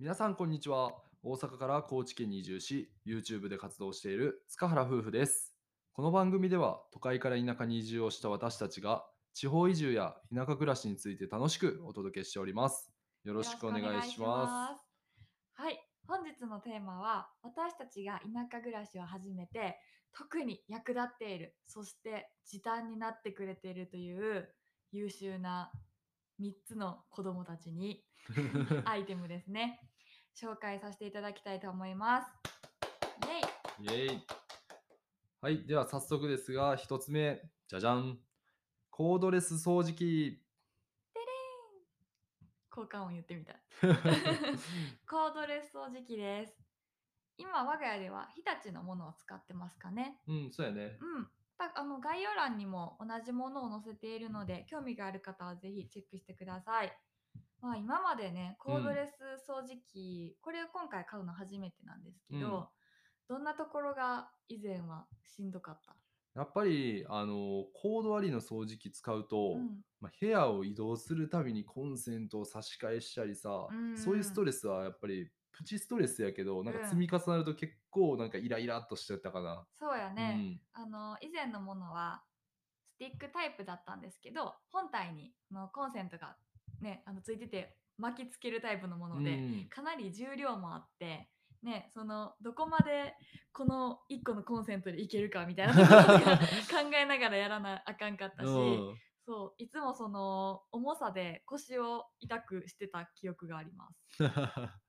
皆さんこんにちは。大阪から高知県に移住し YouTube で活動している塚原夫婦です。この番組では都会から田舎に移住をした私たちが地方移住や田舎暮らしについて楽しくお届けしております。よろしくお願いします。す。はい、本日のテーマは私たちが田舎暮らしを始めて特に役立っている、そして時短になってくれているという優秀な3つの子供たちに アイテムですね。紹介させていただきたいと思います。イェイイエイはいでは早速ですが一つ目じゃじゃんコードレス掃除機効果音言ってみた。コードレス掃除機です。今我が家では日立のものを使ってますかね。うんそうやねうん。たあの概要欄にも同じものを載せているので興味がある方はぜひチェックしてください。まあ今までねコードレス掃除機、これを今回買うの初めてなんですけど、うん。どんなところが以前はしんどかった、やっぱりあのコードありの掃除機使うと、うん。まあ、部屋を移動するたびにコンセントを差し替えしたりさ、うん。そういうストレスはやっぱりプチストレスやけどなんかうん積み重なると結構なんかイライラっとしてたかな。そうやね、あの以前のものはスティックタイプだったんですけど本体にあのコンセントがねあのついてて巻きつけるタイプのもうんので、うん。かなり重量もあって、ね、そのどこまでこの1個のコンセントでいけるかみたいなところとか考えながらやらなあかんかったし、うん。そういつもその重さで腰を痛くしてた記憶があります。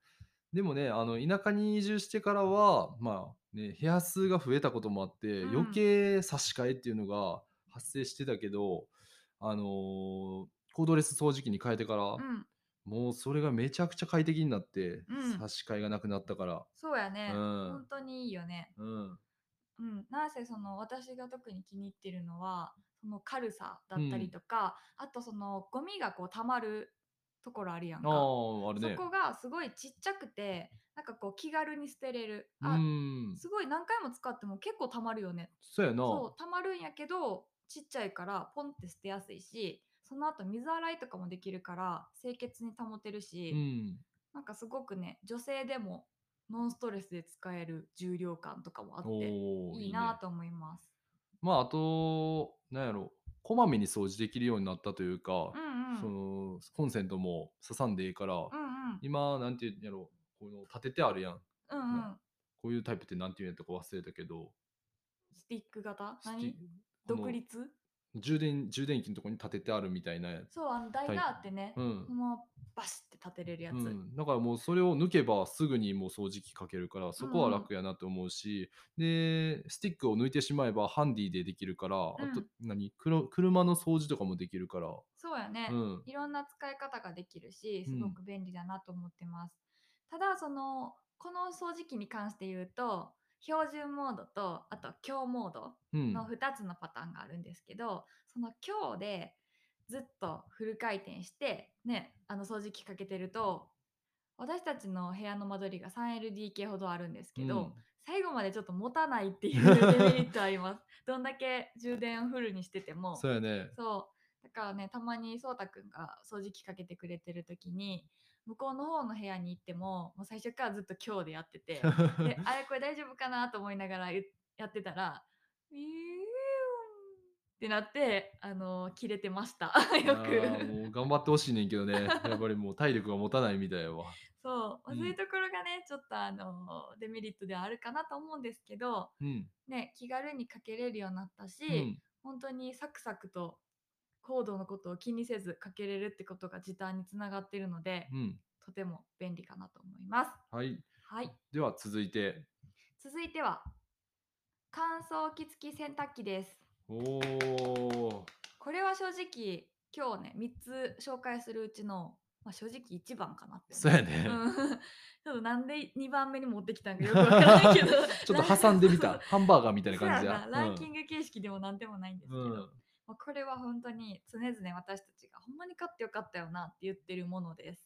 でもねあの田舎に移住してからはまあね部屋数が増えたこともあって、うん。余計差し替えっていうのが発生してたけどあのーコードレス掃除機に変えてから、うん、もうそれがめちゃくちゃ快適になって、うん差し替えがなくなったから。そうやね、うん本当にいいよね。うん。うん、なんせその私が特に気に入ってるのはその軽さだったりとか、あとそのゴミがこう溜まるところあるやんか。ああ、あるね。そこがすごいちっちゃくてなんかこう気軽に捨てれるうあ、ん。すごい何回も使っても結構たまるよねそうやな。そうたまるんやけどちっちゃいからポンって捨てやすいしその後水洗いとかもできるから清潔に保てるし、うん。なんかすごくね女性でもノンストレスで使える重量感とかもあっていいなと思います。まあ、あと、なんやろ、こまめに掃除できるようになったというか、うんうん。そのコンセントも刺さんでいいから、うんうん。今、なんていうんやろ、この立ててあるやん。うんうん。こういうタイプってなんていうんやったか忘れたけど、スティック型？独立？充電充電器のところに立ててあるみたいなやつ。そうあの台があってね、うん。そのままバシって立てれるやつ、うん、だからもうそれを抜けばすぐにもう掃除機かけるからそこは楽やなと思うし、でスティックを抜いてしまえばハンディでできるから、あとうん何？くろ車の掃除とかもできるから、そうやね、うん。いろんな使い方ができるしうん。すごく便利だなと思ってます、ただそのこの掃除機に関して言うと標準モードとあと強モードうん。の2つのパターンがあるんですけど、その強でずっとフル回転してねあの掃除機かけてると私たちの部屋の間取りが 3LDK ほどあるんですけど、うん。最後までちょっと持たないっていうデ メリットあります。どんだけ充電をフルにしてても。そうやね。そう。だからねたまにそうたくんが掃除機かけてくれてる時に向こうの方の部屋に行ってももう最初からずっと今日でやってて であれこれ大丈夫かなと思いながら言やってたら「ウィーン」ってなってあの切れてました。よく。もう頑張ってほしいねんけどね。やっぱりもう体力が持たないみたいやわ。そう、まあうん。そういうところがねちょっとあのデメリットではあるかなと思うんですけど、うん。ね、気軽にかけれるようになったし、うん。本当にサクサクとコードのことを気にせずかけれるってことが時短につながっているので、うん。とても便利かなと思います。はい。はい、では続いて。続いては乾燥機付き洗濯機です。おおこれは正直今日ね3つ紹介するうちの、まあ、正直1番かなって思そうやね、うん、ちょっとなんで2番目に持ってきたんかよくわからないけど。ちょっと挟んでみた。ハンバーガーみたいな感じや。な。ランキング形式でもなんでもないんですけど、うんまあこれは本当に常々私たちがほんまに買ってよかったよなって言ってるものです。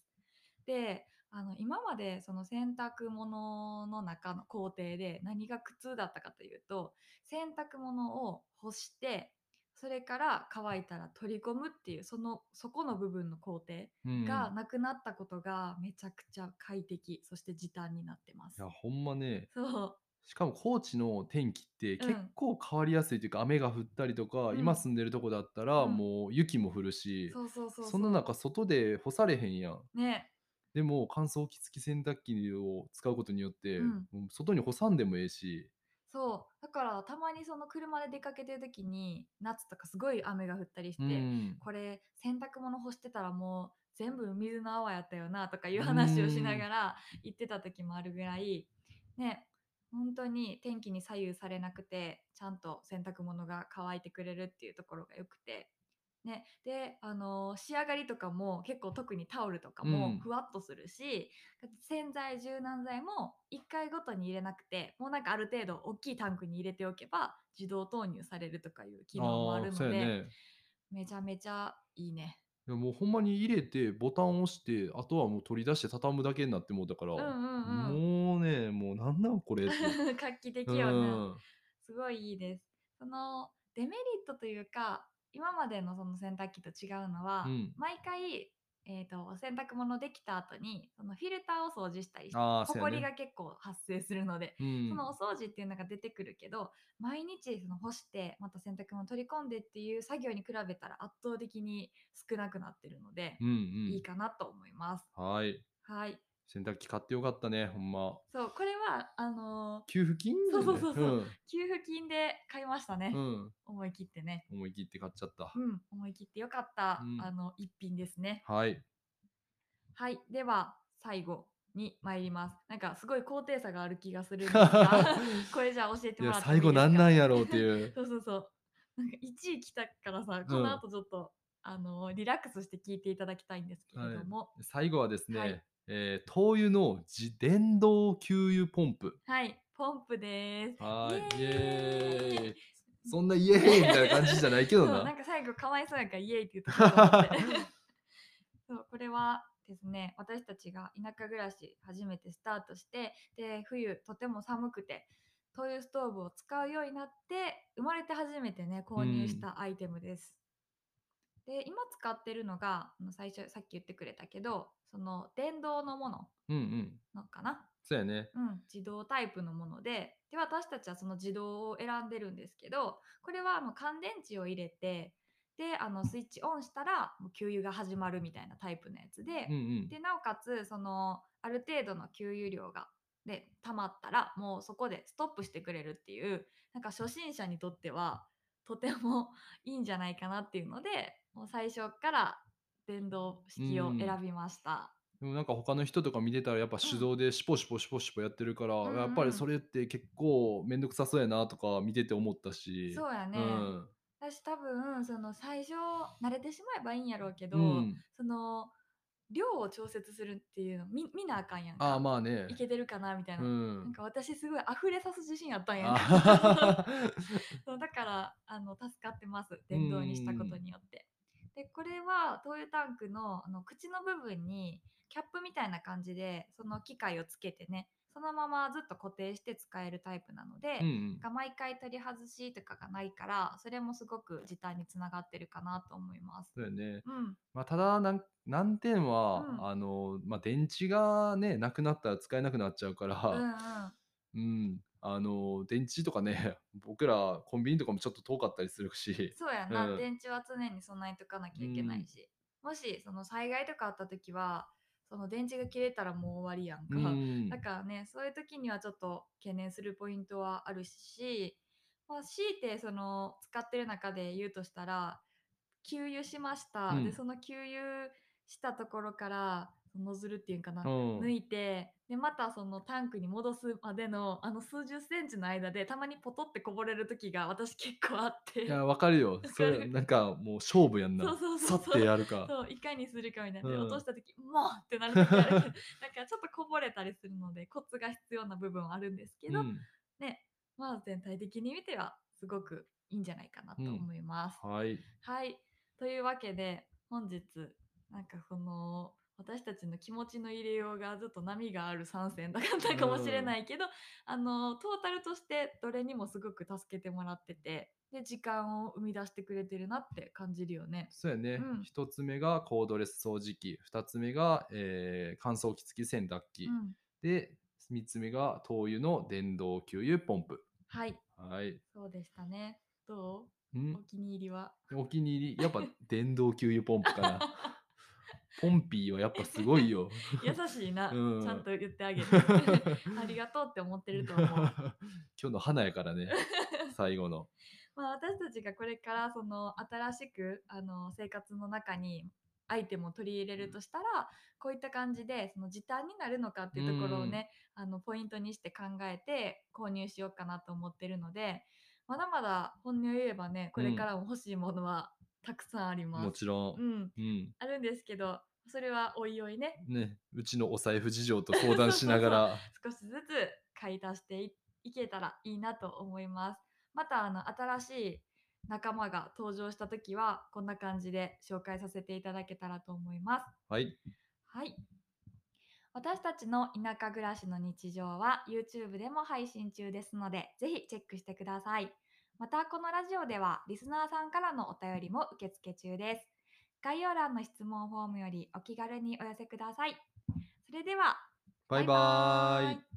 であの今までその洗濯物の中の工程で何が苦痛だったかというと洗濯物を干してそれから乾いたら取り込むっていうそのそこの部分の工程うんがなくなったことがめちゃくちゃ快適そして時短になってますいや、。ほんまね、そうしかも高知の天気ってうん。結構変わりやすいというか、雨が降ったりとか、うん。今住んでるとこだったら、うん。もう雪も降るし、そうそうそうその中外で干されへんやん。ね。でも乾燥機付き洗濯機を使うことによって、うん。もう外に干さんでもええし、そう。だからたまにその車で出かけてる時に夏とかすごい雨が降ったりして、うん、これ洗濯物干してたらもう全部水の泡やったよなとかいう話をしながら言ってた時もあるぐらいね本当に天気に左右されなくてちゃんと洗濯物が乾いてくれるっていうところがよくて。ね、で、あのー仕上がりとかも結構特にタオルとかうんもふわっとするし、洗剤柔軟剤も1回ごとに入れなくてもうなんかある程度大きいタンクに入れておけば自動投入されるとかいう機能もあるーので、ね。めちゃめちゃいいね。いやもうほんまに入れてボタンを押してあとはもう取り出して畳むだけになってもうたから、うんうんうんもうねもうなんなんこれって 画期的うよね。んすごいいいです。そのデメリットというか今までのその洗濯機と違うのは、うん毎回、えー、と洗濯物できた後にそのフィルターを掃除したりしてほこりが結構発生するので、うん。そのお掃除っていうのが出てくるけど毎日その干してまた洗濯物取り込んでっていう作業に比べたら圧倒的に少なくなってるので、うんうん。いいかなと思います。はい。はい洗濯機買ってよかったねほんま。そうこれはあのー給付金そうそうそうそう。ね給付金で買いましたね、うん、うん、思い切ってね。思い切って買っちゃった、うん、思い切ってよかった、うん。あの一品ですね。はい。はい、では最後に参ります。なんかすごい高低差がある気がするんですが、これじゃあ教えてもらってもいいですか？最後なんなんやろうっていう。そうそうそう。なんか1位来たからさ、この後ちょっと、あのリラックスして聞いていただきたいんですけれども、最後はですね、はいえー灯油の自電動給油ポンプ。はい、ポンプです。はいイイ。エーイ。そんなイエーイみたいな感じじゃないけどな。なんか最後かわいそうやからイエーイって言ったと そうこれはですね私たちが田舎暮らし初めてスタートしてで冬とても寒くて灯油ストーブを使うようになって生まれて初めてね購入したアイテムです。で今使ってるのが最初さっき言ってくれたけどその電動のものうんうん。のかな？そうやね。うん、自動タイプのものでで私たちはその自動を選んでるんですけどこれはあの乾電池を入れてであのスイッチオンしたらもう給油が始まるみたいなタイプのやつで,、うんうん。でなおかつそのある程度の給油量がで溜まったらもうそこでストップしてくれるっていうなんか初心者にとってはとても いいんじゃないかなっていうのでもう最初から電動式を選びました。でもなんか他の人とか見てたらやっぱ手動でシポシポシポシポやってるから、うんうんやっぱりそれって結構めんどくさそうやなとか見てて思ったし。そうやね、うん。私多分その最初慣れてしまえばいいんやろうけど、うん。その量を調節するっていうの見見なあかんやんか。ああまあね。いけてるかなみたいな、うなんんか私すごい溢れさす自信あったんや そうだからあの助かってます。電動にしたことによって。でこれは灯油タンクのあの口の部分にキャップみたいな感じでその機械をつけてねそのままずっと固定して使えるタイプなので、うんうん。なんか毎回取り外しとかがないからそれもすごく時短につながってるかなと思います。そうやね。うん、まあ、ただ難点は、うん。あのまあ、電池がねなくなったら使えなくなっちゃうかうんら、うん、うんあの電池とかね 僕らコンビニとかもちょっと遠かったりするし。そうやな、うん。電池は常に備えとかなきゃいけないし、もしその災害とかあった時はその電池が切れたらもう終わりやんか。うん。だからねそういう時にはちょっと懸念するポイントはあるし、まあ、強いてその使ってる中で言うとしたら給油しました、うん。でその給油したところからノズルっていうんかな、うん。抜いてでまたそのタンクに戻すまでのあの数十センチの間でたまにポトってこぼれる時が私結構あって。いやわかるよ。それなんかもう勝負やんな。そうそうそう。そうさってやるか。そういかにするかみたいな、でうん。落とした時もうってなる時ある。け どなんかちょっとこぼれたりするのでコツが必要な部分はあるんですけど、うん。ねまあ全体的に見てはすごくいいんじゃないかなと思います。はい。はい。というわけで本日なんかこの私たちの気持ちの入れようがずっと波がある参戦だったかもしれないけど、あのトータルとしてどれにもすごく助けてもらっててで時間を生み出してくれてるなって感じるよね。そうやね、うん。一つ目がコードレス掃除機。二つ目が、えー乾燥機付き洗濯機、うん、で三つ目が灯油の電動給油ポンプ。はい。はい。そうでしたね。どう？ん？お気に入りは？お気に入り。やっぱ電動給油ポンプかな ポンピーはやっぱすごいよ。優しいな、うん。ちゃんと言ってあげる。ありがとうって思ってると思う。今日の花やからね最後の。まあ、私たちがこれからその新しくあの生活の中にアイテムを取り入れるとしたらこういった感じでその時短になるのかっていうところをね、あのポイントにして考えて購入しようかなと思ってるのでまだまだ本音を言えばねこれからも欲しいものはたくさんあります。もちろん、うん、うんあるんですけどそれはおいおいねね、うちのお財布事情と相談しながら 少しずつ買い足していいけたらいいなと思います。またあの新しい仲間が登場した時はこんな感じで紹介させていただけたらと思います。はいはい。私たちの田舎暮らしの日常は YouTube でも配信中ですので、ぜひチェックしてください。また、このラジオではリスナーさんからのお便りも受付中です。概要欄の質問フォームよりお気軽にお寄せください。それでは、バイバーイバイバ